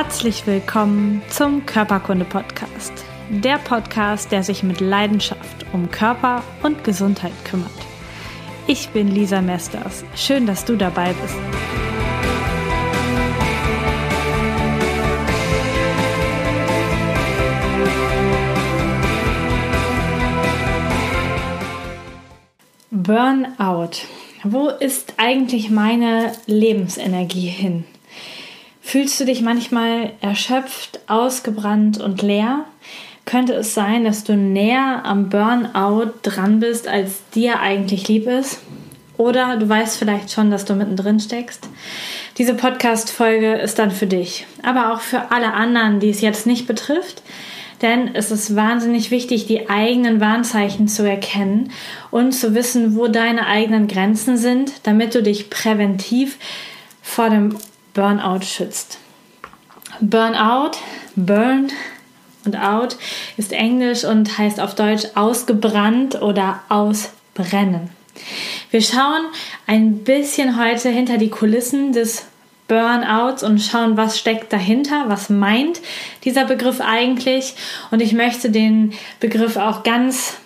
Herzlich willkommen zum Körperkunde-Podcast. Der Podcast, der sich mit Leidenschaft um Körper und Gesundheit kümmert. Ich bin Lisa Mesters. Schön, dass du dabei bist. Burnout. Wo ist eigentlich meine Lebensenergie hin? Fühlst du dich manchmal erschöpft, ausgebrannt und leer? Könnte es sein, dass du näher am Burnout dran bist, als dir eigentlich lieb ist? Oder du weißt vielleicht schon, dass du mittendrin steckst. Diese Podcast-Folge ist dann für dich, aber auch für alle anderen, die es jetzt nicht betrifft. Denn es ist wahnsinnig wichtig, die eigenen Warnzeichen zu erkennen und zu wissen, wo deine eigenen Grenzen sind, damit du dich präventiv vor dem Burnout schützt. Burnout, Burn und Out ist Englisch und heißt auf Deutsch ausgebrannt oder ausbrennen. Wir schauen ein bisschen heute hinter die Kulissen des Burnouts und schauen, was steckt dahinter, was meint dieser Begriff eigentlich. Und ich möchte den Begriff auch ganz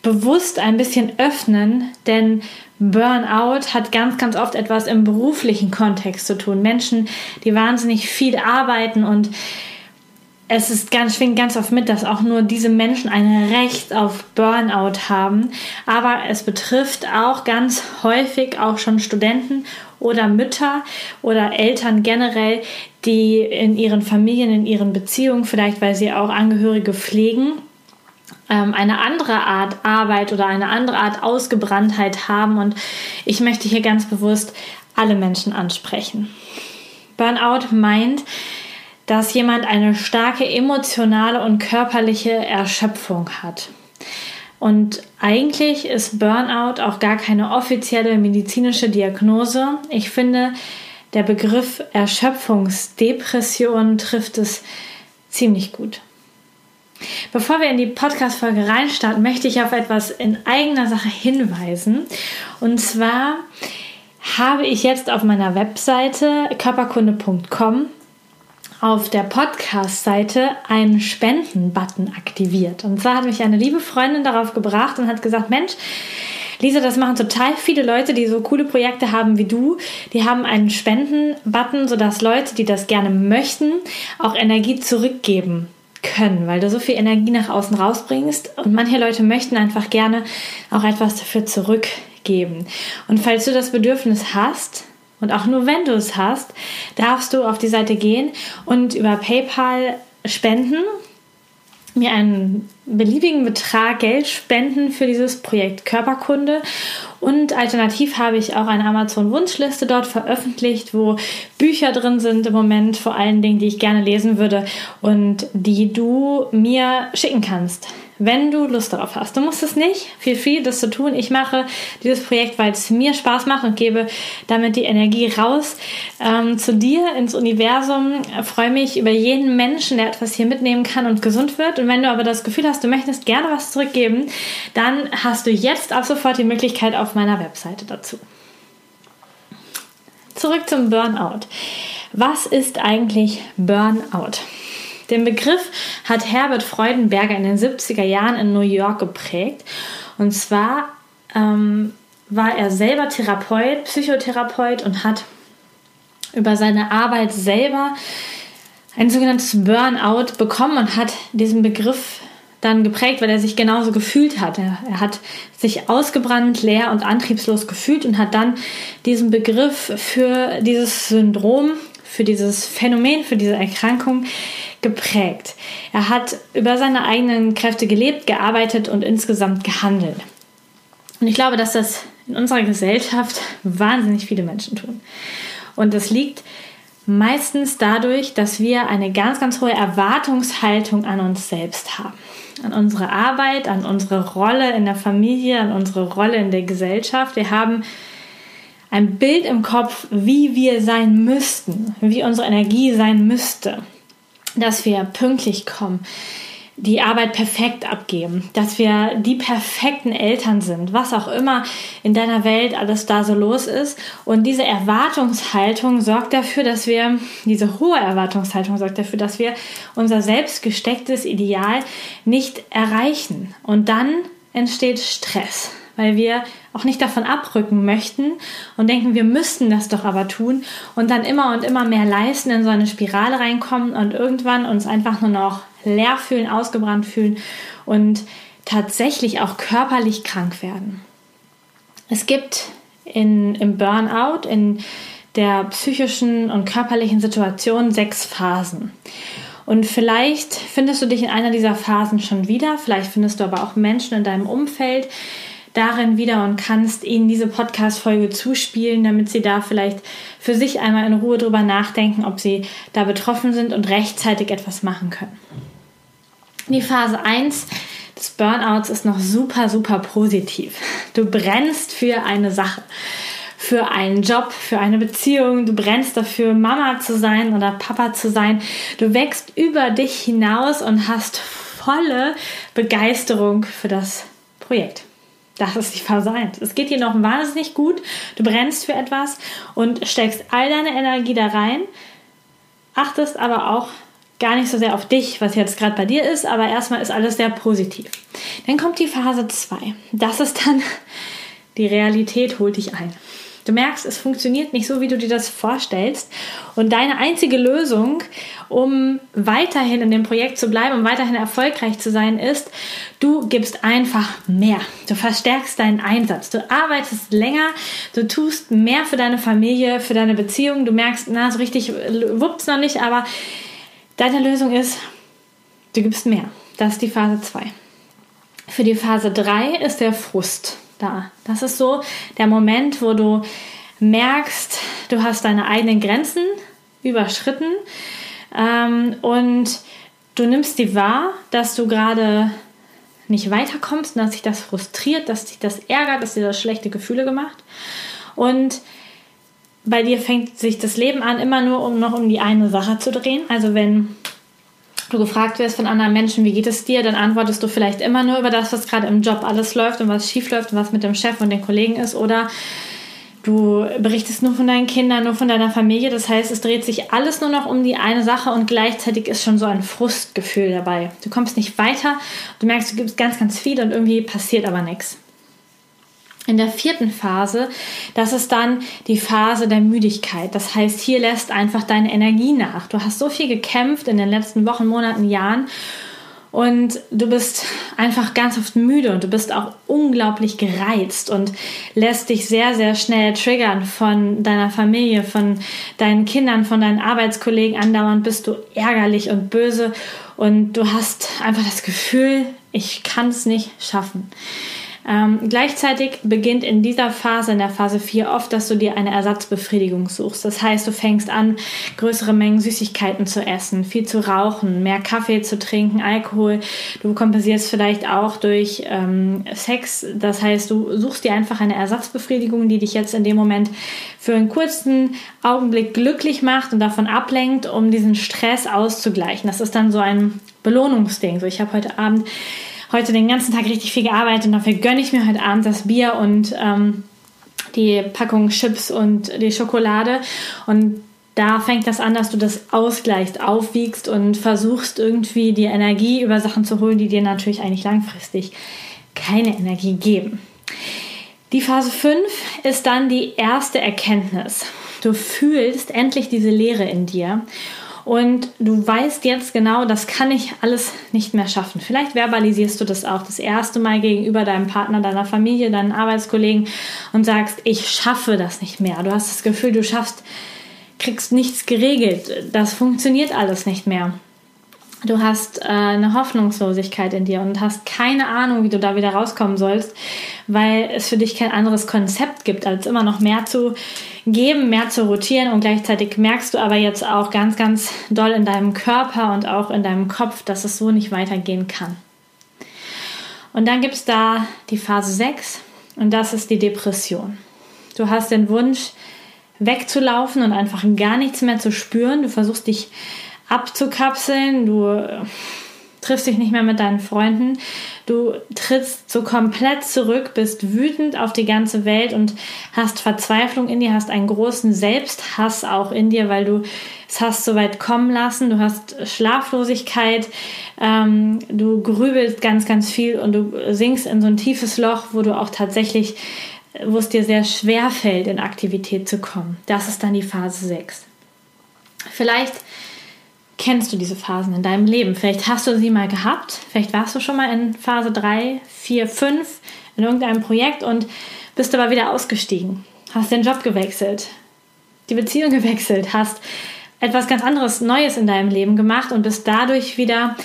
bewusst ein bisschen öffnen, denn Burnout hat ganz, ganz oft etwas im beruflichen Kontext zu tun. Menschen, die wahnsinnig viel arbeiten und es ist ganz, schwingt ganz oft mit, dass auch nur diese Menschen ein Recht auf Burnout haben. Aber es betrifft auch ganz häufig auch schon Studenten oder Mütter oder Eltern generell, die in ihren Familien, in ihren Beziehungen, vielleicht weil sie auch Angehörige pflegen, ähm, eine andere Art Arbeit oder eine andere Art Ausgebranntheit haben. Und ich möchte hier ganz bewusst alle Menschen ansprechen. Burnout meint, dass jemand eine starke emotionale und körperliche Erschöpfung hat. Und eigentlich ist Burnout auch gar keine offizielle medizinische Diagnose. Ich finde, der Begriff Erschöpfungsdepression trifft es ziemlich gut. Bevor wir in die Podcast-Folge reinstarten, möchte ich auf etwas in eigener Sache hinweisen. Und zwar habe ich jetzt auf meiner Webseite körperkunde.com auf der Podcast-Seite einen Spenden-Button aktiviert. Und zwar hat mich eine liebe Freundin darauf gebracht und hat gesagt, Mensch, Lisa, das machen total viele Leute, die so coole Projekte haben wie du. Die haben einen Spenden-Button, sodass Leute, die das gerne möchten, auch Energie zurückgeben können, weil du so viel Energie nach außen rausbringst und manche Leute möchten einfach gerne auch etwas dafür zurückgeben. Und falls du das Bedürfnis hast, und auch nur wenn du es hast, darfst du auf die Seite gehen und über PayPal spenden, mir einen beliebigen Betrag Geld spenden für dieses Projekt Körperkunde. Und alternativ habe ich auch eine Amazon-Wunschliste dort veröffentlicht, wo Bücher drin sind im Moment, vor allen Dingen, die ich gerne lesen würde und die du mir schicken kannst wenn du Lust darauf hast. Du musst es nicht, viel, viel das zu tun. Ich mache dieses Projekt, weil es mir Spaß macht und gebe damit die Energie raus ähm, zu dir ins Universum. Ich freue mich über jeden Menschen, der etwas hier mitnehmen kann und gesund wird. Und wenn du aber das Gefühl hast, du möchtest gerne was zurückgeben, dann hast du jetzt ab sofort die Möglichkeit auf meiner Webseite dazu. Zurück zum Burnout. Was ist eigentlich Burnout? Den Begriff hat Herbert Freudenberger in den 70er Jahren in New York geprägt. Und zwar ähm, war er selber Therapeut, Psychotherapeut und hat über seine Arbeit selber ein sogenanntes Burnout bekommen und hat diesen Begriff dann geprägt, weil er sich genauso gefühlt hat. Er, er, hat sich ausgebrannt, leer und antriebslos gefühlt und hat dann diesen Begriff für dieses Syndrom, für dieses Phänomen, für diese Erkrankung geprägt. Er hat über seine eigenen Kräfte gelebt, gearbeitet und insgesamt gehandelt. Und ich glaube, dass das in unserer Gesellschaft wahnsinnig viele Menschen tun. Und das liegt meistens dadurch, dass wir eine ganz, ganz hohe Erwartungshaltung an uns selbst haben. An unsere Arbeit, an unsere Rolle in der Familie, an unsere Rolle in der Gesellschaft. Wir haben ein Bild im Kopf, wie wir sein müssten, wie unsere Energie sein müsste dass wir pünktlich kommen, die Arbeit perfekt abgeben, dass wir die perfekten Eltern sind, was auch immer in deiner Welt alles da so los ist. Und diese Erwartungshaltung sorgt dafür, dass wir, diese hohe Erwartungshaltung sorgt dafür, dass wir unser selbst gestecktes Ideal nicht erreichen. Und dann entsteht Stress, weil wir auch nicht davon abrücken möchten und denken, wir müssten das doch aber tun und dann immer und immer mehr leisten, in so eine Spirale reinkommen und irgendwann uns einfach nur noch leer fühlen, ausgebrannt fühlen und tatsächlich auch körperlich krank werden. Es gibt in, im Burnout, in der psychischen und körperlichen Situation sechs Phasen. Und vielleicht findest du dich in einer dieser Phasen schon wieder, vielleicht findest du aber auch Menschen in deinem Umfeld darin wieder und kannst ihnen diese Podcast-Folge zuspielen, damit sie da vielleicht für sich einmal in Ruhe drüber nachdenken, ob sie da betroffen sind und rechtzeitig etwas machen können. Die Phase 1 des Burnouts ist noch super, super positiv. Du brennst für eine Sache, für einen Job, für eine Beziehung. Du brennst dafür, Mama zu sein oder Papa zu sein. Du wächst über dich hinaus und hast volle Begeisterung für das Projekt. Das ist die Phase 1. Es geht dir noch wahnsinnig gut. Du brennst für etwas und steckst all deine Energie da rein, achtest aber auch gar nicht so sehr auf dich, was jetzt gerade bei dir ist, aber erstmal ist alles sehr positiv. Dann kommt die Phase 2. Das ist dann, die Realität holt dich ein. Du merkst, es funktioniert nicht so, wie du dir das vorstellst. Und deine einzige Lösung, um weiterhin in dem Projekt zu bleiben, um weiterhin erfolgreich zu sein, ist, du gibst einfach mehr. Du verstärkst deinen Einsatz. Du arbeitest länger, du tust mehr für deine Familie, für deine Beziehung. Du merkst, na, so richtig wuppt's noch nicht, aber Deine Lösung ist, du gibst mehr. Das ist die Phase 2. Für die Phase 3 ist der Frust da. Das ist so der Moment, wo du merkst, du hast deine eigenen Grenzen überschritten ähm, und du nimmst die wahr, dass du gerade nicht weiterkommst und dass dich das frustriert, dass dich das ärgert, dass dir das schlechte Gefühle gemacht. Und bei dir fängt sich das Leben an, immer nur um noch um die eine Sache zu drehen. Also wenn du gefragt wirst von anderen Menschen, wie geht es dir, dann antwortest du vielleicht immer nur über das, was gerade im Job alles läuft und was schief läuft und was mit dem Chef und den Kollegen ist. Oder du berichtest nur von deinen Kindern, nur von deiner Familie. Das heißt, es dreht sich alles nur noch um die eine Sache und gleichzeitig ist schon so ein Frustgefühl dabei. Du kommst nicht weiter, du merkst, du gibst ganz, ganz viel und irgendwie passiert aber nichts. In der vierten Phase, das ist dann die Phase der Müdigkeit. Das heißt, hier lässt einfach deine Energie nach. Du hast so viel gekämpft in den letzten Wochen, Monaten, Jahren und du bist einfach ganz oft müde und du bist auch unglaublich gereizt und lässt dich sehr, sehr schnell triggern von deiner Familie, von deinen Kindern, von deinen Arbeitskollegen. Andauernd bist du ärgerlich und böse und du hast einfach das Gefühl, ich kann es nicht schaffen. Ähm, gleichzeitig beginnt in dieser Phase, in der Phase 4, oft, dass du dir eine Ersatzbefriedigung suchst. Das heißt, du fängst an, größere Mengen Süßigkeiten zu essen, viel zu rauchen, mehr Kaffee zu trinken, Alkohol. Du kompensierst vielleicht auch durch ähm, Sex. Das heißt, du suchst dir einfach eine Ersatzbefriedigung, die dich jetzt in dem Moment für einen kurzen Augenblick glücklich macht und davon ablenkt, um diesen Stress auszugleichen. Das ist dann so ein Belohnungsding. So, ich habe heute Abend heute den ganzen Tag richtig viel gearbeitet und dafür gönne ich mir heute Abend das Bier und ähm, die Packung Chips und die Schokolade. Und da fängt das an, dass du das ausgleichst, aufwiegst und versuchst irgendwie die Energie über Sachen zu holen, die dir natürlich eigentlich langfristig keine Energie geben. Die Phase 5 ist dann die erste Erkenntnis. Du fühlst endlich diese Leere in dir und du weißt jetzt genau, das kann ich alles nicht mehr schaffen. Vielleicht verbalisierst du das auch das erste Mal gegenüber deinem Partner, deiner Familie, deinen Arbeitskollegen und sagst, ich schaffe das nicht mehr. Du hast das Gefühl, du schaffst, kriegst nichts geregelt. Das funktioniert alles nicht mehr. Du hast äh, eine Hoffnungslosigkeit in dir und hast keine Ahnung, wie du da wieder rauskommen sollst, weil es für dich kein anderes Konzept gibt, als immer noch mehr zu geben, mehr zu rotieren und gleichzeitig merkst du aber jetzt auch ganz, ganz doll in deinem Körper und auch in deinem Kopf, dass es so nicht weitergehen kann. Und dann gibt es da die Phase 6 und das ist die Depression. Du hast den Wunsch, wegzulaufen und einfach gar nichts mehr zu spüren. Du versuchst dich abzukapseln. Du triffst dich nicht mehr mit deinen Freunden, du trittst so komplett zurück, bist wütend auf die ganze Welt und hast Verzweiflung in dir, hast einen großen Selbsthass auch in dir, weil du es hast so weit kommen lassen, du hast Schlaflosigkeit, ähm, du grübelst ganz, ganz viel und du sinkst in so ein tiefes Loch, wo du auch tatsächlich, wo es dir sehr schwer fällt, in Aktivität zu kommen. Das ist dann die Phase 6. Vielleicht kennst du diese Phasen in deinem Leben. Vielleicht hast du sie mal gehabt. Vielleicht warst du schon mal in Phase 3, 4, 5 in irgendeinem Projekt und bist aber wieder ausgestiegen. Hast den Job gewechselt, die Beziehung gewechselt, hast etwas ganz anderes, Neues in deinem Leben gemacht und bist dadurch wieder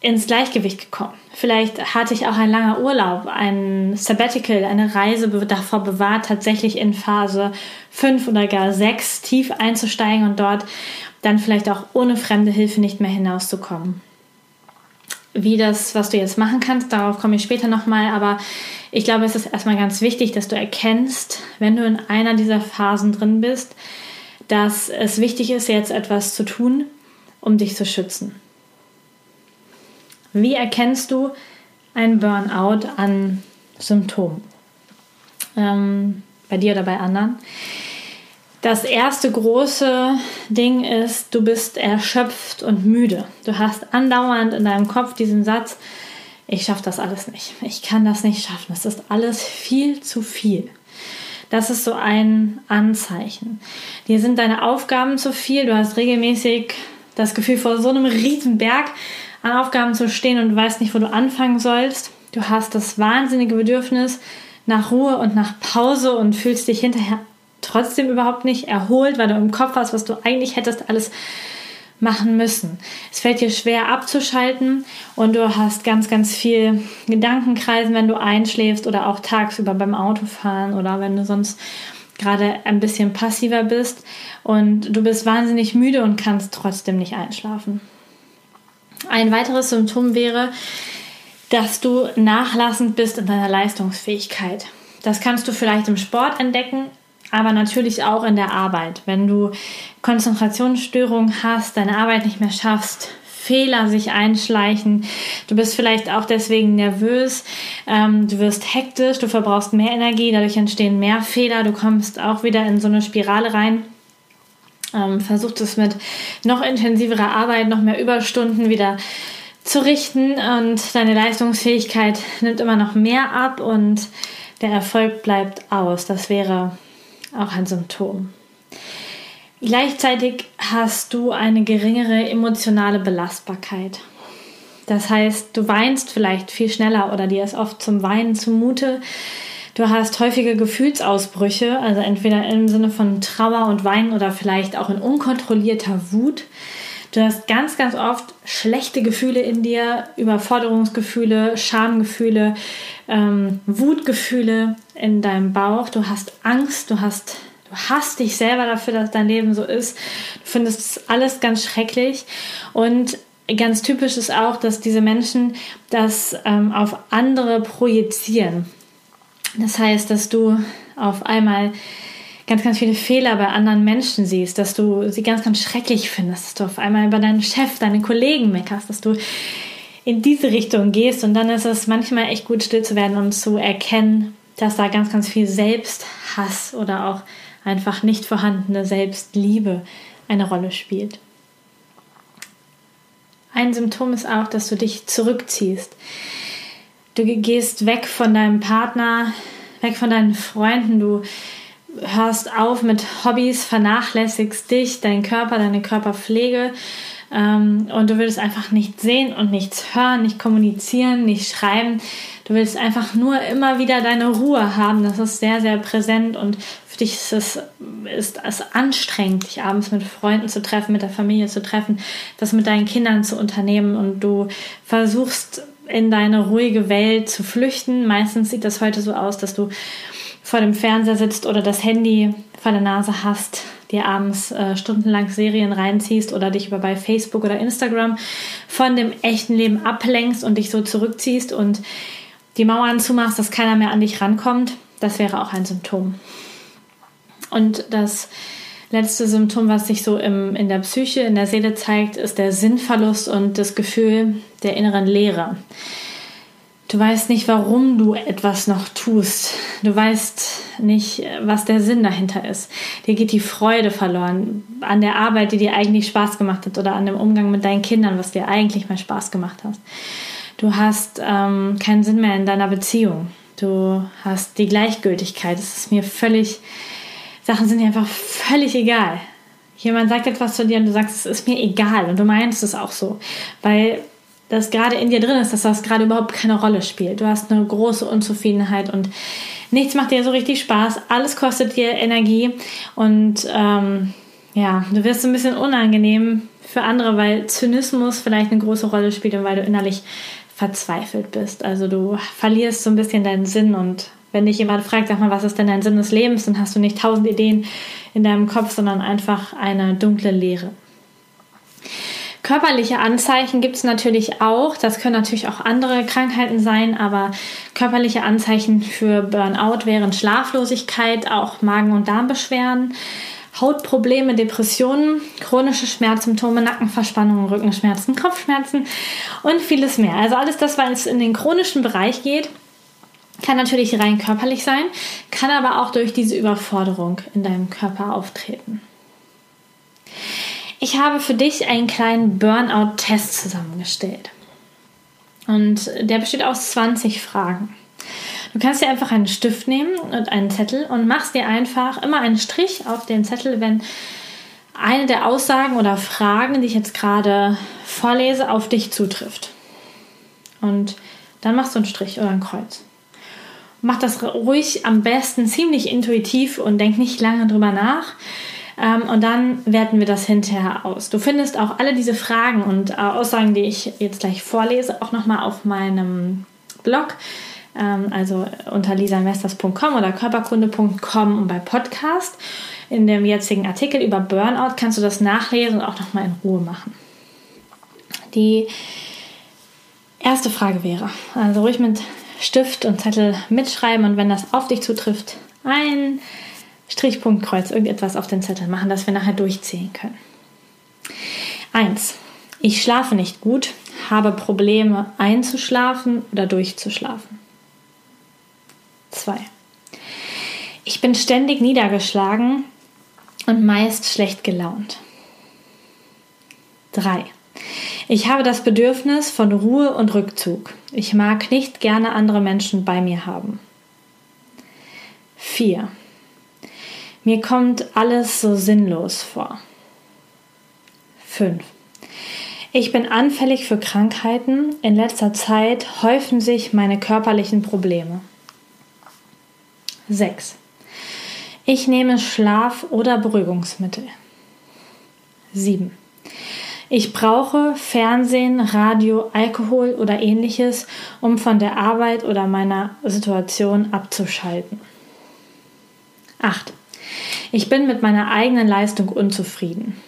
ins Gleichgewicht gekommen. Vielleicht hatte ich auch ein langer Urlaub, ein Sabbatical, eine Reise davor bewahrt, tatsächlich in Phase 5 oder gar 6 tief einzusteigen und dort dann vielleicht auch ohne fremde Hilfe nicht mehr hinauszukommen. Wie das, was du jetzt machen kannst, darauf komme ich später nochmal, aber ich glaube, es ist erstmal ganz wichtig, dass du erkennst, wenn du in einer dieser Phasen drin bist, dass es wichtig ist, jetzt etwas zu tun, um dich zu schützen. Wie erkennst du ein Burnout an Symptomen? Ähm, bei dir oder bei anderen? Das erste große Ding ist, du bist erschöpft und müde. Du hast andauernd in deinem Kopf diesen Satz, ich schaffe das alles nicht. Ich kann das nicht schaffen. Das ist alles viel zu viel. Das ist so ein Anzeichen. Dir sind deine Aufgaben zu viel. Du hast regelmäßig das Gefühl, vor so einem riesen Berg an Aufgaben zu stehen und du weißt nicht, wo du anfangen sollst. Du hast das wahnsinnige Bedürfnis nach Ruhe und nach Pause und fühlst dich hinterher trotzdem überhaupt nicht erholt, weil du im Kopf hast, was du eigentlich hättest alles machen müssen. Es fällt dir schwer abzuschalten und du hast ganz, ganz viel Gedankenkreisen, wenn du einschläfst oder auch tagsüber beim Autofahren oder wenn du sonst gerade ein bisschen passiver bist und du bist wahnsinnig müde und kannst trotzdem nicht einschlafen. Ein weiteres Symptom wäre, dass du nachlassend bist in deiner Leistungsfähigkeit. Das kannst du vielleicht im Sport entdecken, aber natürlich auch in der Arbeit. Wenn du Konzentrationsstörungen hast, deine Arbeit nicht mehr schaffst, Fehler sich einschleichen. Du bist vielleicht auch deswegen nervös, ähm, du wirst hektisch, du verbrauchst mehr Energie, dadurch entstehen mehr Fehler, du kommst auch wieder in so eine Spirale rein. Ähm, versucht es mit noch intensiverer Arbeit, noch mehr Überstunden wieder zu richten und deine Leistungsfähigkeit nimmt immer noch mehr ab und der Erfolg bleibt aus. Das wäre auch ein Symptom. Gleichzeitig hast du eine geringere emotionale Belastbarkeit. Das heißt, du weinst vielleicht viel schneller oder dir ist oft zum Weinen zumute. Du hast häufige Gefühlsausbrüche, also entweder im Sinne von Trauer und Weinen oder vielleicht auch in unkontrollierter Wut. Du hast ganz, ganz oft schlechte Gefühle in dir, Überforderungsgefühle, Schamgefühle, ähm, Wutgefühle in deinem Bauch. Du hast Angst, du hast du hasst dich selber dafür, dass dein Leben so ist. Du findest alles ganz schrecklich und ganz typisch ist auch, dass diese Menschen das ähm, auf andere projizieren. Das heißt, dass du auf einmal ganz, ganz viele Fehler bei anderen Menschen siehst, dass du sie ganz, ganz schrecklich findest, dass du auf einmal über deinen Chef, deine Kollegen meckerst, dass du in diese Richtung gehst und dann ist es manchmal echt gut still zu werden und zu erkennen, dass da ganz, ganz viel Selbsthass oder auch einfach nicht vorhandene Selbstliebe eine Rolle spielt. Ein Symptom ist auch, dass du dich zurückziehst. Du gehst weg von deinem Partner, weg von deinen Freunden, du hörst auf mit Hobbys, vernachlässigst dich, deinen Körper, deine Körperpflege ähm, und du willst einfach nicht sehen und nichts hören, nicht kommunizieren, nicht schreiben. Du willst einfach nur immer wieder deine Ruhe haben. Das ist sehr, sehr präsent und für dich ist es, ist es anstrengend, dich abends mit Freunden zu treffen, mit der Familie zu treffen, das mit deinen Kindern zu unternehmen und du versuchst in deine ruhige Welt zu flüchten. Meistens sieht das heute so aus, dass du vor dem Fernseher sitzt oder das Handy vor der Nase hast, dir abends äh, stundenlang Serien reinziehst oder dich über bei Facebook oder Instagram von dem echten Leben ablenkst und dich so zurückziehst und die Mauern zumachst, dass keiner mehr an dich rankommt, das wäre auch ein Symptom. Und das letzte Symptom, was sich so im, in der Psyche, in der Seele zeigt, ist der Sinnverlust und das Gefühl der inneren Leere. Du weißt nicht, warum du etwas noch tust. Du weißt nicht, was der Sinn dahinter ist. Dir geht die Freude verloren an der Arbeit, die dir eigentlich Spaß gemacht hat oder an dem Umgang mit deinen Kindern, was dir eigentlich mal Spaß gemacht hat. Du hast ähm, keinen Sinn mehr in deiner Beziehung. Du hast die Gleichgültigkeit. Es ist mir völlig, Sachen sind dir einfach völlig egal. Jemand sagt etwas zu dir und du sagst, es ist mir egal und du meinst es auch so, weil das gerade in dir drin ist, dass das gerade überhaupt keine Rolle spielt. Du hast eine große Unzufriedenheit und nichts macht dir so richtig Spaß. Alles kostet dir Energie und ähm, ja, du wirst ein bisschen unangenehm für andere, weil Zynismus vielleicht eine große Rolle spielt und weil du innerlich verzweifelt bist. Also du verlierst so ein bisschen deinen Sinn und wenn dich jemand fragt, sag mal, was ist denn dein Sinn des Lebens, dann hast du nicht tausend Ideen in deinem Kopf, sondern einfach eine dunkle Leere. Körperliche Anzeichen gibt es natürlich auch. Das können natürlich auch andere Krankheiten sein, aber körperliche Anzeichen für Burnout wären Schlaflosigkeit, auch Magen- und Darmbeschwerden, Hautprobleme, Depressionen, chronische Schmerzsymptome, Nackenverspannungen, Rückenschmerzen, Kopfschmerzen und vieles mehr. Also alles das, was in den chronischen Bereich geht, kann natürlich rein körperlich sein, kann aber auch durch diese Überforderung in deinem Körper auftreten. Ich habe für dich einen kleinen Burnout-Test zusammengestellt. Und der besteht aus 20 Fragen. Du kannst dir einfach einen Stift nehmen und einen Zettel und machst dir einfach immer einen Strich auf den Zettel, wenn eine der Aussagen oder Fragen, die ich jetzt gerade vorlese, auf dich zutrifft. Und dann machst du einen Strich oder ein Kreuz. Mach das ruhig am besten ziemlich intuitiv und denk nicht lange drüber nach. Ähm, und dann werten wir das hinterher aus. Du findest auch alle diese Fragen und äh, Aussagen, die ich jetzt gleich vorlese, auch nochmal auf meinem Blog ähm, also unter lisamesters.com oder körperkunde.com und bei Podcast. In dem jetzigen Artikel über Burnout kannst du das nachlesen und auch nochmal in Ruhe machen. Die erste Frage wäre, also ruhig mit Stift und Zettel mitschreiben und wenn das auf dich zutrifft, ein Strichpunkt, Kreuz, irgendetwas auf den Zettel machen, dass wir nachher durchzählen können. 1. Ich schlafe nicht gut, habe Probleme einzuschlafen oder durchzuschlafen. 2. Ich bin ständig niedergeschlagen und meist schlecht gelaunt. 3. Ich habe das Bedürfnis von Ruhe und Rückzug. Ich mag nicht gerne andere Menschen bei mir haben. 4. Mir kommt alles so sinnlos vor. 5. Ich bin anfällig für Krankheiten. In letzter Zeit häufen sich meine körperlichen Probleme. 6. Ich nehme Schlaf- oder Beruhigungsmittel. 7. Ich brauche Fernsehen, Radio, Alkohol oder ähnliches, um von der Arbeit oder meiner Situation abzuschalten. 8. Ich bin mit meiner eigenen Leistung unzufrieden.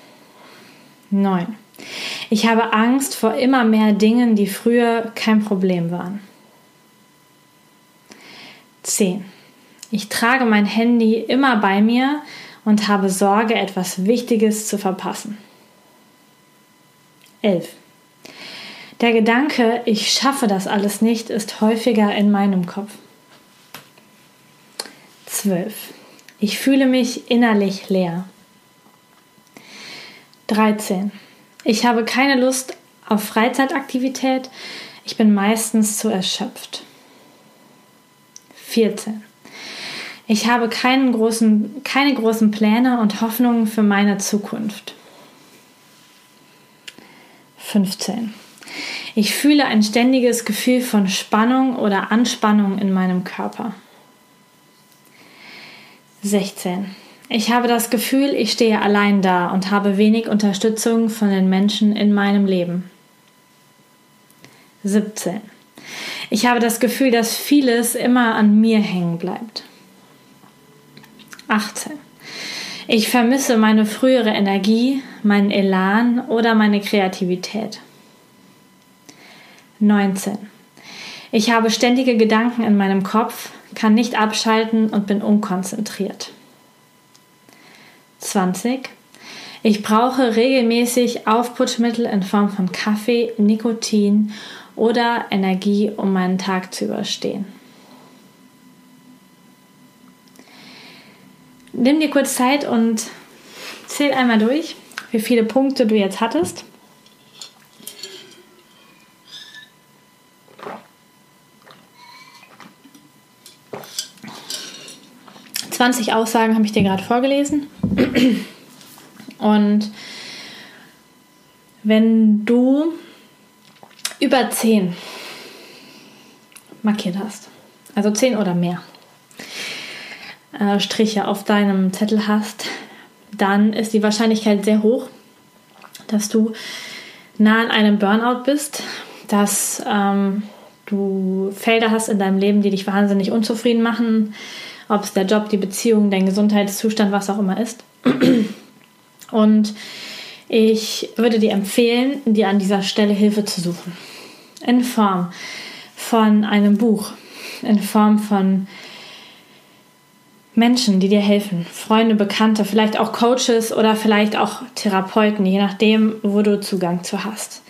9. Ich habe Angst vor immer mehr Dingen, die früher kein Problem waren. 10. Ich trage mein Handy immer bei mir und habe Sorge, etwas Wichtiges zu verpassen. 11. Der Gedanke, ich schaffe das alles nicht, ist häufiger in meinem Kopf. 12. Ich fühle mich innerlich leer. 13. Ich habe keine Lust auf Freizeitaktivität. Ich bin meistens zu erschöpft. 14. Ich habe keinen großen, keine großen Pläne und Hoffnungen für meine Zukunft. 15. Ich fühle ein ständiges Gefühl von Spannung oder Anspannung in meinem Körper. 16. Ich habe das Gefühl, ich stehe allein da und habe wenig Unterstützung von den Menschen in meinem Leben. 17. Ich habe das Gefühl, dass vieles immer an mir hängen bleibt. 18. Ich vermisse meine frühere Energie, meinen Elan oder meine Kreativität. 19. Ich habe ständige Gedanken in meinem Kopf, kann nicht abschalten und bin unkonzentriert. 20. Ich brauche regelmäßig Aufputschmittel in Form von Kaffee, Nikotin oder Energie, um meinen Tag zu überstehen. Nimm dir kurz Zeit und zähl einmal durch, wie viele Punkte du jetzt hattest. Zwanzig Aussagen habe ich dir gerade vorgelesen. Und wenn du über 10 markiert hast, also 10 oder mehr äh, Striche auf deinem Zettel hast, dann ist die Wahrscheinlichkeit sehr hoch, dass du nah an einem Burnout bist, dass ähm, du Felder hast in deinem Leben, die dich wahnsinnig unzufrieden machen, ob es der Job, die Beziehung, dein Gesundheitszustand, was auch immer ist. Und ich würde dir empfehlen, dir an dieser Stelle Hilfe zu suchen. In Form von einem Buch, in Form von Menschen, die dir helfen, Freunde, Bekannte, vielleicht auch Coaches oder vielleicht auch Therapeuten, je nachdem, wo du Zugang zu hast.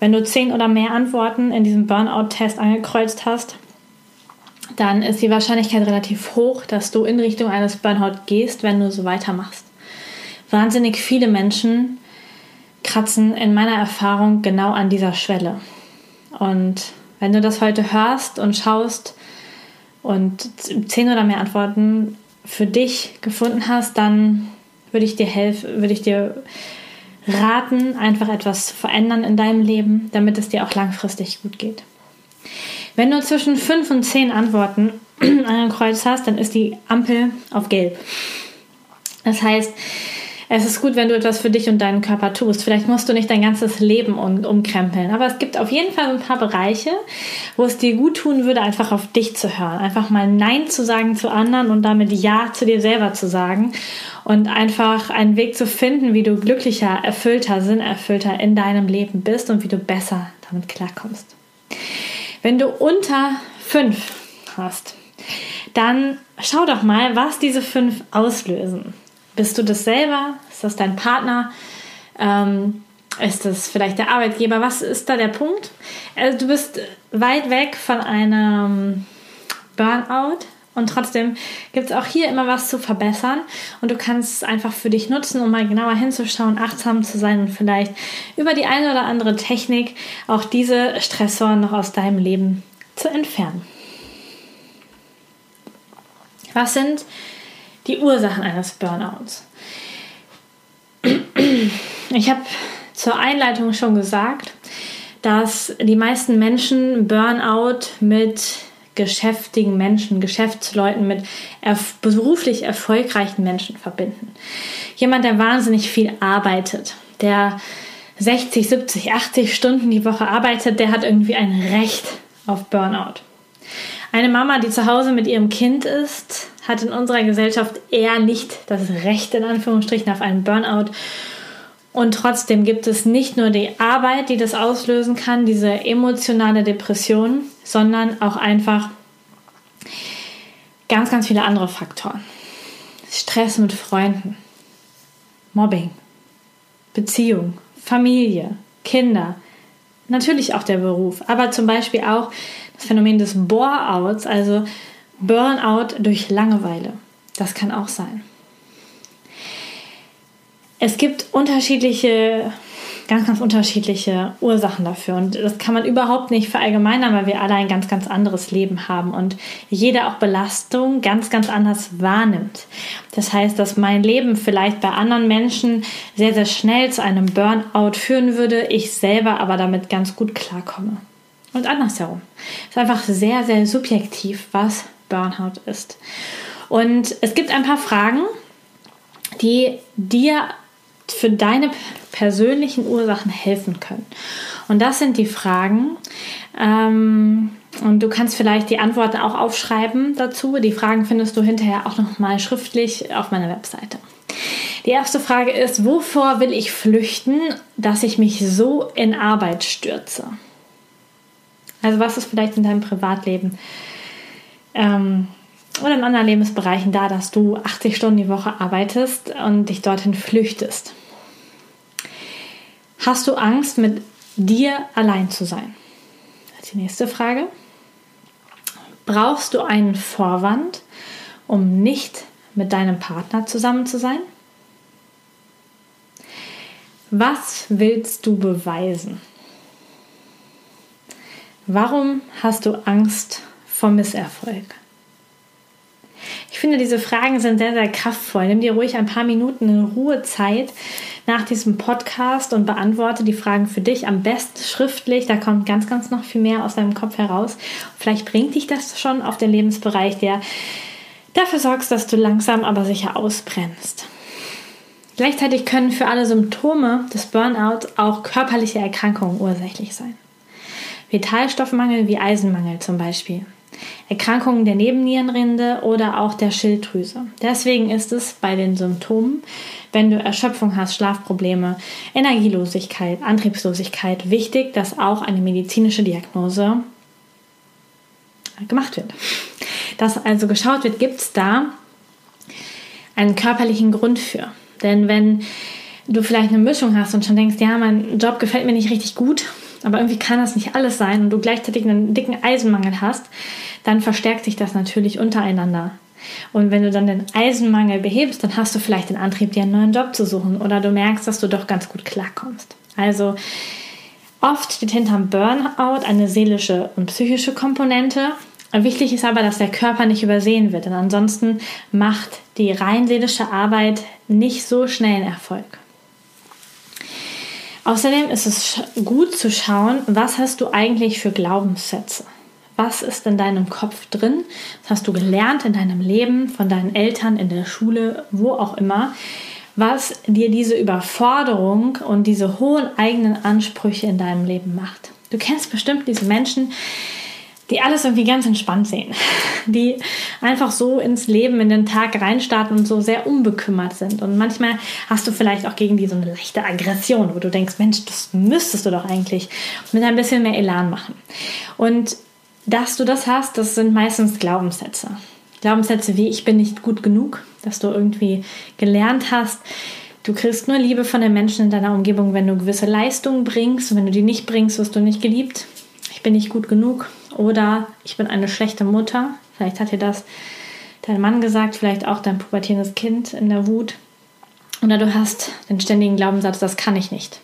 Wenn du zehn oder mehr Antworten in diesem Burnout-Test angekreuzt hast, dann ist die Wahrscheinlichkeit relativ hoch, dass du in Richtung eines Burnout gehst, wenn du so weitermachst. Wahnsinnig viele Menschen kratzen in meiner Erfahrung genau an dieser Schwelle. Und wenn du das heute hörst und schaust und zehn oder mehr Antworten für dich gefunden hast, dann würde ich dir helfen, würde ich dir raten, einfach etwas zu verändern in deinem Leben, damit es dir auch langfristig gut geht. Wenn du zwischen fünf und zehn Antworten an Kreuz hast, dann ist die Ampel auf gelb. Das heißt, es ist gut, wenn du etwas für dich und deinen Körper tust. Vielleicht musst du nicht dein ganzes Leben um, umkrempeln, aber es gibt auf jeden Fall ein paar Bereiche, wo es dir gut tun würde, einfach auf dich zu hören. Einfach mal Nein zu sagen zu anderen und damit Ja zu dir selber zu sagen und einfach einen Weg zu finden, wie du glücklicher, erfüllter, sinnerfüllter in deinem Leben bist und wie du besser damit klarkommst. Wenn du unter fünf hast, dann schau doch mal, was diese fünf auslösen. Bist du das selber? Ist das dein Partner? Ähm, ist das vielleicht der Arbeitgeber? Was ist da der Punkt? Also du bist weit weg von einem Burnout und trotzdem gibt es auch hier immer was zu verbessern und du kannst es einfach für dich nutzen, um mal genauer hinzuschauen, achtsam zu sein und vielleicht über die eine oder andere Technik auch diese Stressoren noch aus deinem Leben zu entfernen. Was sind die Ursachen eines Burnouts. Ich habe zur Einleitung schon gesagt, dass die meisten Menschen Burnout mit geschäftigen Menschen, Geschäftsleuten, mit erf beruflich erfolgreichen Menschen verbinden. Jemand, der wahnsinnig viel arbeitet, der 60, 70, 80 Stunden die Woche arbeitet, der hat irgendwie ein Recht auf Burnout. Eine Mama, die zu Hause mit ihrem Kind ist, hat in unserer Gesellschaft eher nicht das Recht in Anführungsstrichen auf einen Burnout. Und trotzdem gibt es nicht nur die Arbeit, die das auslösen kann, diese emotionale Depression, sondern auch einfach ganz, ganz viele andere Faktoren. Stress mit Freunden, Mobbing, Beziehung, Familie, Kinder, natürlich auch der Beruf, aber zum Beispiel auch das Phänomen des Bore-outs, also Burnout durch Langeweile. Das kann auch sein. Es gibt unterschiedliche, ganz, ganz unterschiedliche Ursachen dafür. Und das kann man überhaupt nicht verallgemeinern, weil wir alle ein ganz, ganz anderes Leben haben und jeder auch Belastung ganz, ganz anders wahrnimmt. Das heißt, dass mein Leben vielleicht bei anderen Menschen sehr, sehr schnell zu einem Burnout führen würde, ich selber aber damit ganz gut klarkomme und andersherum. Es ist einfach sehr, sehr subjektiv, was Burnout ist. Und es gibt ein paar Fragen, die dir für deine persönlichen Ursachen helfen können. Und das sind die Fragen. Ähm, und du kannst vielleicht die Antworten auch aufschreiben dazu. Die Fragen findest du hinterher auch nochmal schriftlich auf meiner Webseite. Die erste Frage ist, wovor will ich flüchten, dass ich mich so in Arbeit stürze? Also was ist vielleicht in deinem Privatleben ähm, oder in anderen Lebensbereichen da, dass du 80 Stunden die Woche arbeitest und dich dorthin flüchtest. Hast du Angst, mit dir allein zu sein? Das ist die nächste Frage. Brauchst du einen Vorwand, um nicht mit deinem Partner zusammen zu sein? Was willst du beweisen? Warum hast du Angst vor Misserfolg? Ich finde, diese Fragen sind sehr, sehr kraftvoll. Nimm dir ruhig ein paar Minuten in Ruhe nach diesem Podcast und beantworte die Fragen für dich am besten schriftlich. Da kommt ganz, ganz noch viel mehr aus deinem Kopf heraus. Vielleicht bringt dich das schon auf den Lebensbereich, der dafür sorgst, dass du langsam aber sicher ausbrennst. Gleichzeitig können für alle Symptome des Burnout auch körperliche Erkrankungen ursächlich sein. Vitalstoffmangel wie Eisenmangel zum Beispiel. Erkrankungen der Nebennierenrinde oder auch der Schilddrüse. Deswegen ist es bei den Symptomen, wenn du Erschöpfung hast, Schlafprobleme, Energielosigkeit, Antriebslosigkeit, wichtig, dass auch eine medizinische Diagnose gemacht wird. Dass also geschaut wird, gibt es da einen körperlichen Grund für. Denn wenn du vielleicht eine Mischung hast und schon denkst, ja, mein Job gefällt mir nicht richtig gut, aber irgendwie kann das nicht alles sein und du gleichzeitig einen dicken Eisenmangel hast, dann verstärkt sich das natürlich untereinander. Und wenn du dann den Eisenmangel behebst, dann hast du vielleicht den Antrieb, dir einen neuen Job zu suchen oder du merkst, dass du doch ganz gut klarkommst. Also oft steht hinterm Burnout eine seelische und psychische Komponente. Wichtig ist aber, dass der Körper nicht übersehen wird, denn ansonsten macht die rein seelische Arbeit nicht so schnell Erfolg. Außerdem ist es gut zu schauen, was hast du eigentlich für Glaubenssätze? Was ist in deinem Kopf drin? Was hast du gelernt in deinem Leben, von deinen Eltern, in der Schule, wo auch immer? Was dir diese Überforderung und diese hohen eigenen Ansprüche in deinem Leben macht. Du kennst bestimmt diese Menschen, die alles irgendwie ganz entspannt sehen, die einfach so ins Leben, in den Tag reinstarten und so sehr unbekümmert sind. Und manchmal hast du vielleicht auch gegen die so eine leichte Aggression, wo du denkst, Mensch, das müsstest du doch eigentlich mit ein bisschen mehr Elan machen. Und dass du das hast, das sind meistens Glaubenssätze. Glaubenssätze wie ich bin nicht gut genug, dass du irgendwie gelernt hast, Du kriegst nur Liebe von den Menschen in deiner Umgebung, wenn du gewisse Leistungen bringst. Und wenn du die nicht bringst, wirst du nicht geliebt. Ich bin nicht gut genug. Oder ich bin eine schlechte Mutter. Vielleicht hat dir das dein Mann gesagt, vielleicht auch dein pubertierendes Kind in der Wut. Oder du hast den ständigen Glaubenssatz, das kann ich nicht.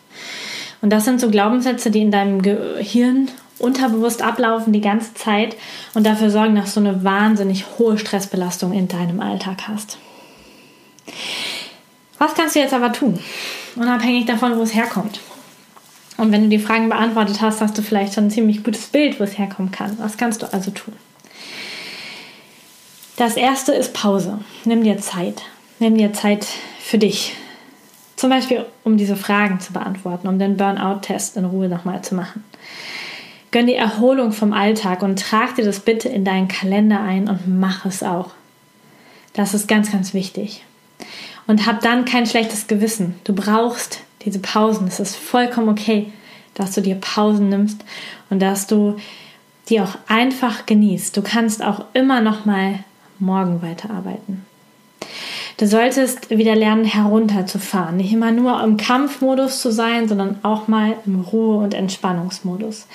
Und das sind so Glaubenssätze, die in deinem Gehirn unterbewusst ablaufen die ganze Zeit und dafür sorgen, dass du eine wahnsinnig hohe Stressbelastung in deinem Alltag hast. Was kannst du jetzt aber tun? Unabhängig davon, wo es herkommt. Und wenn du die Fragen beantwortet hast, hast du vielleicht schon ein ziemlich gutes Bild, wo es herkommen kann. Was kannst du also tun? Das erste ist Pause. Nimm dir Zeit. Nimm dir Zeit für dich. Zum Beispiel, um diese Fragen zu beantworten, um den Burnout-Test in Ruhe nochmal zu machen. Gönn die Erholung vom Alltag und trag dir das bitte in deinen Kalender ein und mach es auch. Das ist ganz, ganz wichtig. Und hab dann kein schlechtes Gewissen. Du brauchst diese Pausen. Es ist vollkommen okay, dass du dir Pausen nimmst und dass du die auch einfach genießt. Du kannst auch immer noch mal morgen weiterarbeiten. Du solltest wieder lernen, herunterzufahren. Nicht immer nur im Kampfmodus zu sein, sondern auch mal im Ruhe- und Entspannungsmodus.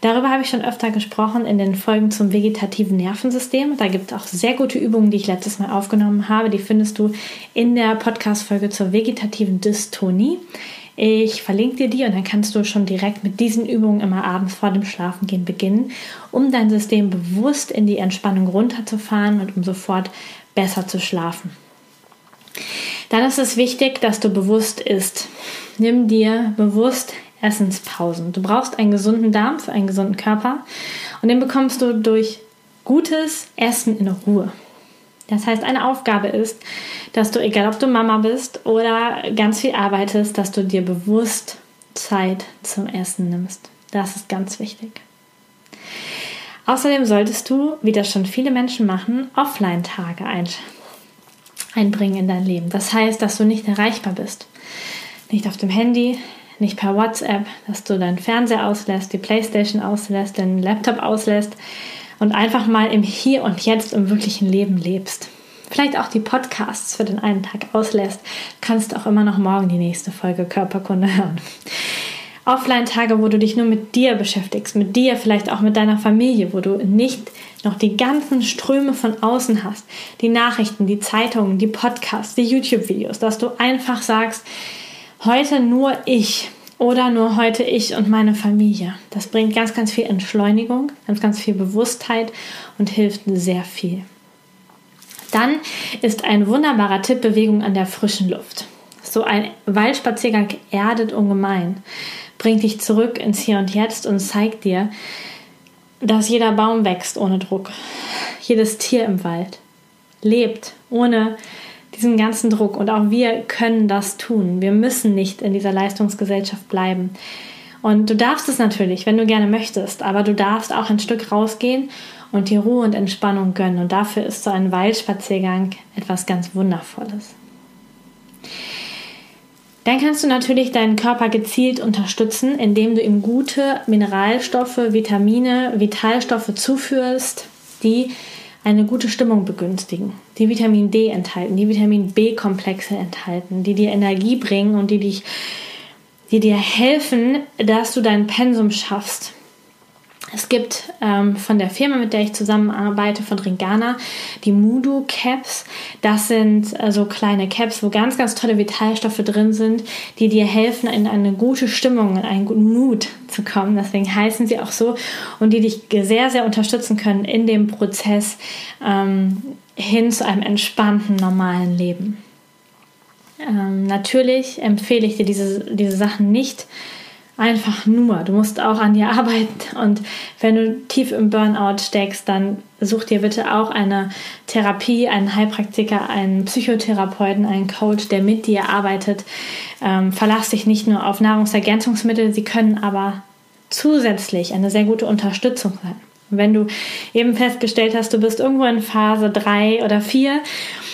Darüber habe ich schon öfter gesprochen in den Folgen zum vegetativen Nervensystem. Da gibt es auch sehr gute Übungen, die ich letztes Mal aufgenommen habe. Die findest du in der Podcast-Folge zur vegetativen Dystonie. Ich verlinke dir die und dann kannst du schon direkt mit diesen Übungen immer abends vor dem Schlafengehen beginnen, um dein System bewusst in die Entspannung runterzufahren und um sofort besser zu schlafen. Dann ist es wichtig, dass du bewusst isst. Nimm dir bewusst Essenspausen. Du brauchst einen gesunden Darm für einen gesunden Körper und den bekommst du durch gutes Essen in Ruhe. Das heißt, eine Aufgabe ist, dass du, egal ob du Mama bist oder ganz viel arbeitest, dass du dir bewusst Zeit zum Essen nimmst. Das ist ganz wichtig. Außerdem solltest du, wie das schon viele Menschen machen, Offline-Tage einbringen in dein Leben. Das heißt, dass du nicht erreichbar bist. Nicht auf dem Handy, nicht per WhatsApp, dass du deinen Fernseher auslässt, die Playstation auslässt, den Laptop auslässt, und einfach mal im Hier und Jetzt im wirklichen Leben lebst. Vielleicht auch die Podcasts für den einen Tag auslässt, kannst auch immer noch morgen die nächste Folge Körperkunde hören. Offline-Tage, wo du dich nur mit dir beschäftigst, mit dir, vielleicht auch mit deiner Familie, wo du nicht noch die ganzen Ströme von außen hast, die Nachrichten, die Zeitungen, die Podcasts, die YouTube-Videos, dass du einfach sagst, heute nur ich oder nur heute ich und meine Familie. Das bringt ganz, ganz viel Entschleunigung, ganz, ganz viel Bewusstheit und hilft sehr viel. Dann ist ein wunderbarer Tipp Bewegung an der frischen Luft. So ein Waldspaziergang erdet ungemein, bringt dich zurück ins Hier und Jetzt und zeigt dir, dass jeder Baum wächst ohne Druck, jedes Tier im Wald lebt ohne diesen ganzen Druck und auch wir können das tun. Wir müssen nicht in dieser Leistungsgesellschaft bleiben. Und du darfst es natürlich, wenn du gerne möchtest, aber du darfst auch ein Stück rausgehen und dir Ruhe und Entspannung gönnen. Und dafür ist so ein Waldspaziergang etwas ganz Wundervolles. Dann kannst du natürlich deinen Körper gezielt unterstützen, indem du ihm gute Mineralstoffe, Vitamine, Vitalstoffe zuführst, die eine gute Stimmung begünstigen, die Vitamin D enthalten, die Vitamin B-Komplexe enthalten, die dir Energie bringen und die dich, die dir helfen, dass du dein Pensum schaffst. Es gibt ähm, von der Firma, mit der ich zusammenarbeite, von Ringana, die Mudu Caps. Das sind äh, so kleine Caps, wo ganz, ganz tolle Vitalstoffe drin sind, die dir helfen, in eine gute Stimmung, in einen guten Mut zu kommen. Deswegen heißen sie auch so und die dich sehr, sehr unterstützen können in dem Prozess ähm, hin zu einem entspannten, normalen Leben. Ähm, natürlich empfehle ich dir diese, diese Sachen nicht einfach nur. Du musst auch an dir arbeiten und wenn du tief im Burnout steckst, dann such dir bitte auch eine Therapie, einen Heilpraktiker, einen Psychotherapeuten, einen Coach, der mit dir arbeitet. Ähm, verlass dich nicht nur auf Nahrungsergänzungsmittel, sie können aber zusätzlich eine sehr gute Unterstützung sein. wenn du eben festgestellt hast, du bist irgendwo in Phase 3 oder 4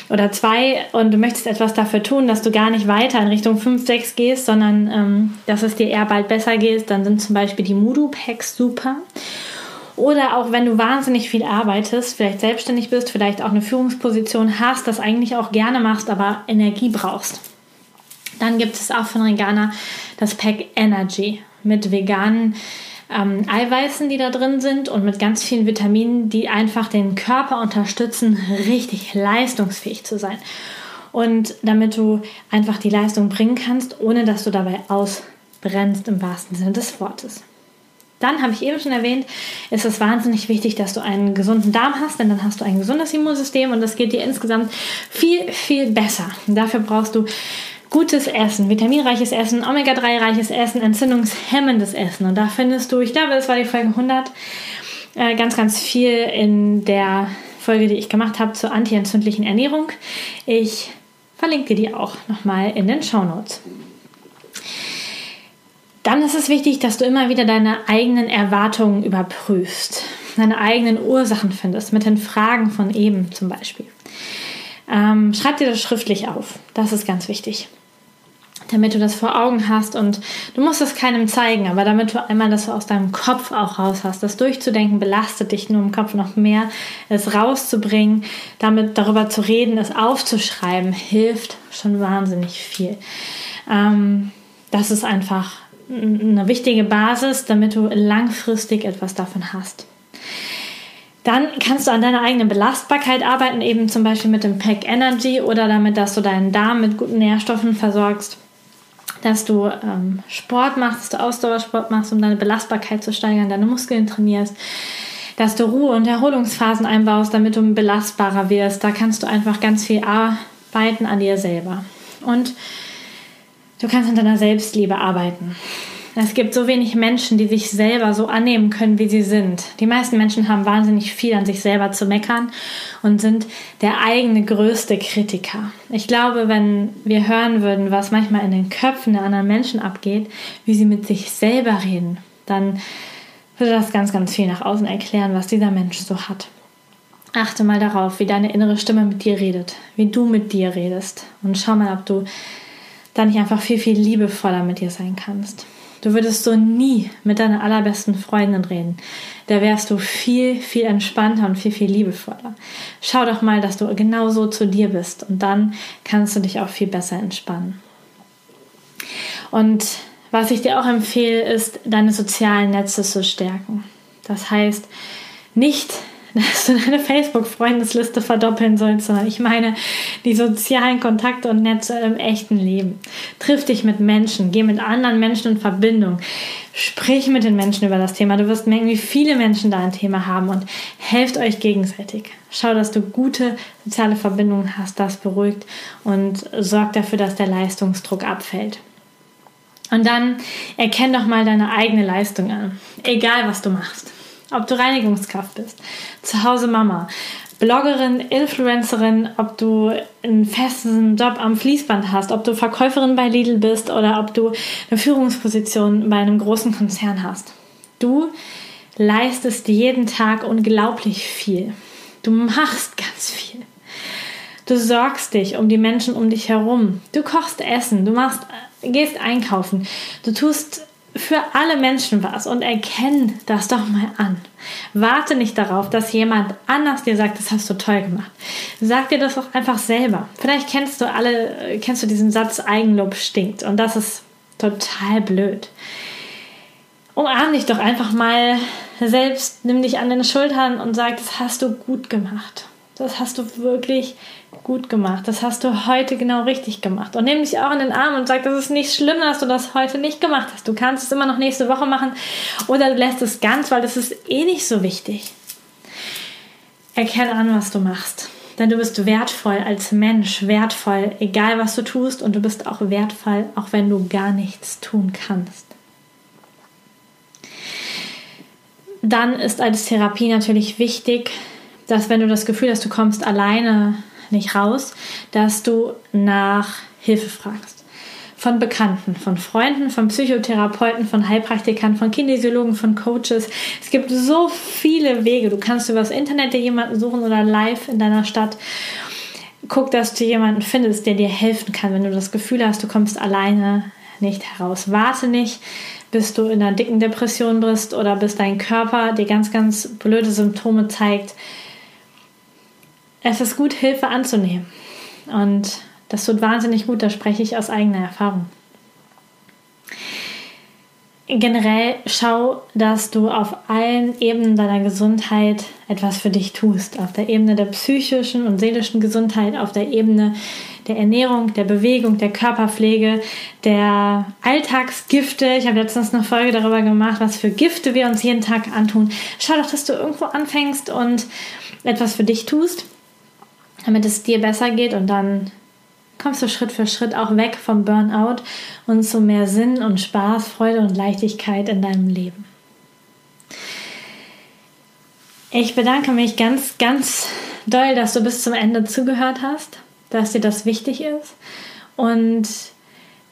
oder zwei und du möchtest etwas dafür tun, dass du gar nicht weiter in Richtung 5, 6 gehst, sondern ähm, dass es dir eher bald besser geht, dann sind zum Beispiel die Mudu-Packs super. Oder auch wenn du wahnsinnig viel arbeitest, vielleicht selbstständig bist, vielleicht auch eine Führungsposition hast, das eigentlich auch gerne machst, aber Energie brauchst. Dann gibt es auch von Regana das Pack Energy mit veganen ähm, Eiweißen, die da drin sind und mit ganz vielen Vitaminen, die einfach den Körper unterstützen, richtig leistungsfähig zu sein. Und damit du einfach die Leistung bringen kannst, ohne dass du dabei ausbrennst im wahrsten Sinne des Wortes. Dann habe ich eben schon erwähnt, ist es wahnsinnig wichtig, dass du einen gesunden Darm hast, denn dann hast du ein gesundes Immunsystem und das geht dir insgesamt viel, viel besser. Dafür brauchst du gutes Essen, vitaminreiches Essen, Omega-3-reiches Essen, entzündungshemmendes Essen. Und da findest du, ich glaube, das war die Folge 100, äh, ganz, ganz viel in der Folge, die ich gemacht habe zur antientzündlichen Ernährung. Ich verlinke die auch nochmal in den Show Notes. Dann ist es wichtig, dass du immer wieder deine eigenen Erwartungen überprüfst, deine eigenen Ursachen findest, mit den Fragen von eben zum Beispiel. Ähm, schreib dir das schriftlich auf. Das ist ganz wichtig. Damit du das vor Augen hast und du musst es keinem zeigen, aber damit du einmal das aus deinem Kopf auch raus hast. Das durchzudenken belastet dich nur im Kopf noch mehr. Es rauszubringen, damit darüber zu reden, es aufzuschreiben, hilft schon wahnsinnig viel. Ähm, das ist einfach eine wichtige Basis, damit du langfristig etwas davon hast. Dann kannst du an deiner eigenen Belastbarkeit arbeiten, eben zum Beispiel mit dem Pack Energy oder damit, dass du deinen Darm mit guten Nährstoffen versorgst, dass du ähm, Sport machst, dass du Ausdauersport machst, um deine Belastbarkeit zu steigern, deine Muskeln trainierst, dass du Ruhe- und Erholungsphasen einbaust, damit du belastbarer wirst. Da kannst du einfach ganz viel arbeiten an dir selber. Und du kannst an deiner Selbstliebe arbeiten. Es gibt so wenig Menschen, die sich selber so annehmen können, wie sie sind. Die meisten Menschen haben wahnsinnig viel an sich selber zu meckern und sind der eigene größte Kritiker. Ich glaube, wenn wir hören würden, was manchmal in den Köpfen der anderen Menschen abgeht, wie sie mit sich selber reden, dann würde das ganz, ganz viel nach außen erklären, was dieser Mensch so hat. Achte mal darauf, wie deine innere Stimme mit dir redet, wie du mit dir redest und schau mal, ob du da nicht einfach viel, viel liebevoller mit dir sein kannst. Du würdest so nie mit deiner allerbesten Freundin reden. Da wärst du viel, viel entspannter und viel, viel liebevoller. Schau doch mal, dass du genau so zu dir bist und dann kannst du dich auch viel besser entspannen. Und was ich dir auch empfehle, ist, deine sozialen Netze zu stärken. Das heißt, nicht dass du deine Facebook-Freundesliste verdoppeln sollst, sondern ich meine die sozialen Kontakte und Netze im echten Leben. Triff dich mit Menschen, geh mit anderen Menschen in Verbindung, sprich mit den Menschen über das Thema. Du wirst merken, wie viele Menschen da ein Thema haben und helft euch gegenseitig. Schau, dass du gute soziale Verbindungen hast, das beruhigt und sorgt dafür, dass der Leistungsdruck abfällt. Und dann erkenn doch mal deine eigene Leistung an, egal was du machst. Ob du Reinigungskraft bist, zu Hause Mama, Bloggerin, Influencerin, ob du einen festen Job am Fließband hast, ob du Verkäuferin bei Lidl bist oder ob du eine Führungsposition bei einem großen Konzern hast. Du leistest jeden Tag unglaublich viel. Du machst ganz viel. Du sorgst dich um die Menschen um dich herum. Du kochst Essen, du machst, gehst einkaufen. Du tust für alle Menschen was und erkenn das doch mal an. Warte nicht darauf, dass jemand anders dir sagt, das hast du toll gemacht. Sag dir das doch einfach selber. Vielleicht kennst du alle, kennst du diesen Satz, Eigenlob stinkt und das ist total blöd. Umarm dich doch einfach mal selbst, nimm dich an den Schultern und sag, das hast du gut gemacht. Das hast du wirklich gut gemacht. Das hast du heute genau richtig gemacht. Und nimm dich auch in den Arm und sag, das ist nicht schlimm, dass du das heute nicht gemacht hast. Du kannst es immer noch nächste Woche machen oder du lässt es ganz, weil das ist eh nicht so wichtig. Erkenne an, was du machst. Denn du bist wertvoll als Mensch, wertvoll, egal was du tust. Und du bist auch wertvoll, auch wenn du gar nichts tun kannst. Dann ist als Therapie natürlich wichtig, dass wenn du das Gefühl hast, du kommst alleine nicht raus, dass du nach Hilfe fragst. Von Bekannten, von Freunden, von Psychotherapeuten, von Heilpraktikern, von Kinesiologen, von Coaches. Es gibt so viele Wege. Du kannst über das Internet dir jemanden suchen oder live in deiner Stadt. Guck, dass du jemanden findest, der dir helfen kann, wenn du das Gefühl hast, du kommst alleine nicht heraus. Warte nicht, bis du in einer dicken Depression bist oder bis dein Körper dir ganz, ganz blöde Symptome zeigt es ist gut, Hilfe anzunehmen. Und das tut wahnsinnig gut, da spreche ich aus eigener Erfahrung. Generell schau, dass du auf allen Ebenen deiner Gesundheit etwas für dich tust. Auf der Ebene der psychischen und seelischen Gesundheit, auf der Ebene der Ernährung, der Bewegung, der Körperpflege, der Alltagsgifte. Ich habe letztens eine Folge darüber gemacht, was für Gifte wir uns jeden Tag antun. Schau doch, dass du irgendwo anfängst und etwas für dich tust damit es dir besser geht und dann kommst du Schritt für Schritt auch weg vom Burnout und zu mehr Sinn und Spaß, Freude und Leichtigkeit in deinem Leben. Ich bedanke mich ganz, ganz doll, dass du bis zum Ende zugehört hast, dass dir das wichtig ist und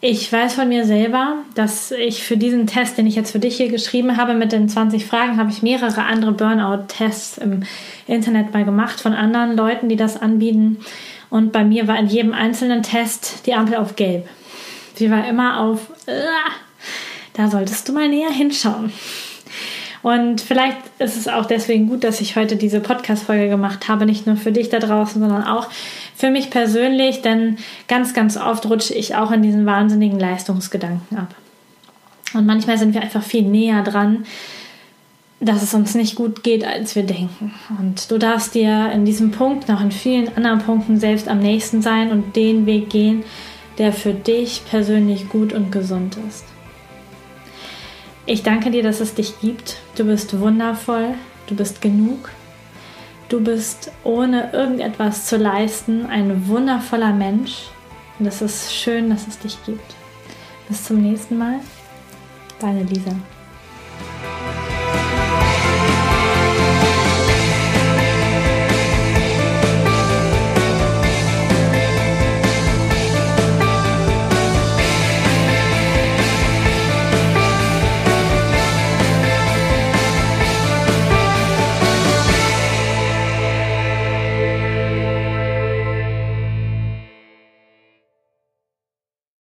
ich weiß von mir selber, dass ich für diesen Test, den ich jetzt für dich hier geschrieben habe, mit den 20 Fragen, habe ich mehrere andere Burnout-Tests im Internet mal gemacht von anderen Leuten, die das anbieten. Und bei mir war in jedem einzelnen Test die Ampel auf gelb. Sie war immer auf, da solltest du mal näher hinschauen. Und vielleicht ist es auch deswegen gut, dass ich heute diese Podcast-Folge gemacht habe. Nicht nur für dich da draußen, sondern auch für mich persönlich. Denn ganz, ganz oft rutsche ich auch in diesen wahnsinnigen Leistungsgedanken ab. Und manchmal sind wir einfach viel näher dran, dass es uns nicht gut geht, als wir denken. Und du darfst dir in diesem Punkt, noch in vielen anderen Punkten selbst am nächsten sein und den Weg gehen, der für dich persönlich gut und gesund ist. Ich danke dir, dass es dich gibt. Du bist wundervoll, du bist genug. Du bist ohne irgendetwas zu leisten ein wundervoller Mensch. Und es ist schön, dass es dich gibt. Bis zum nächsten Mal. Deine Lisa.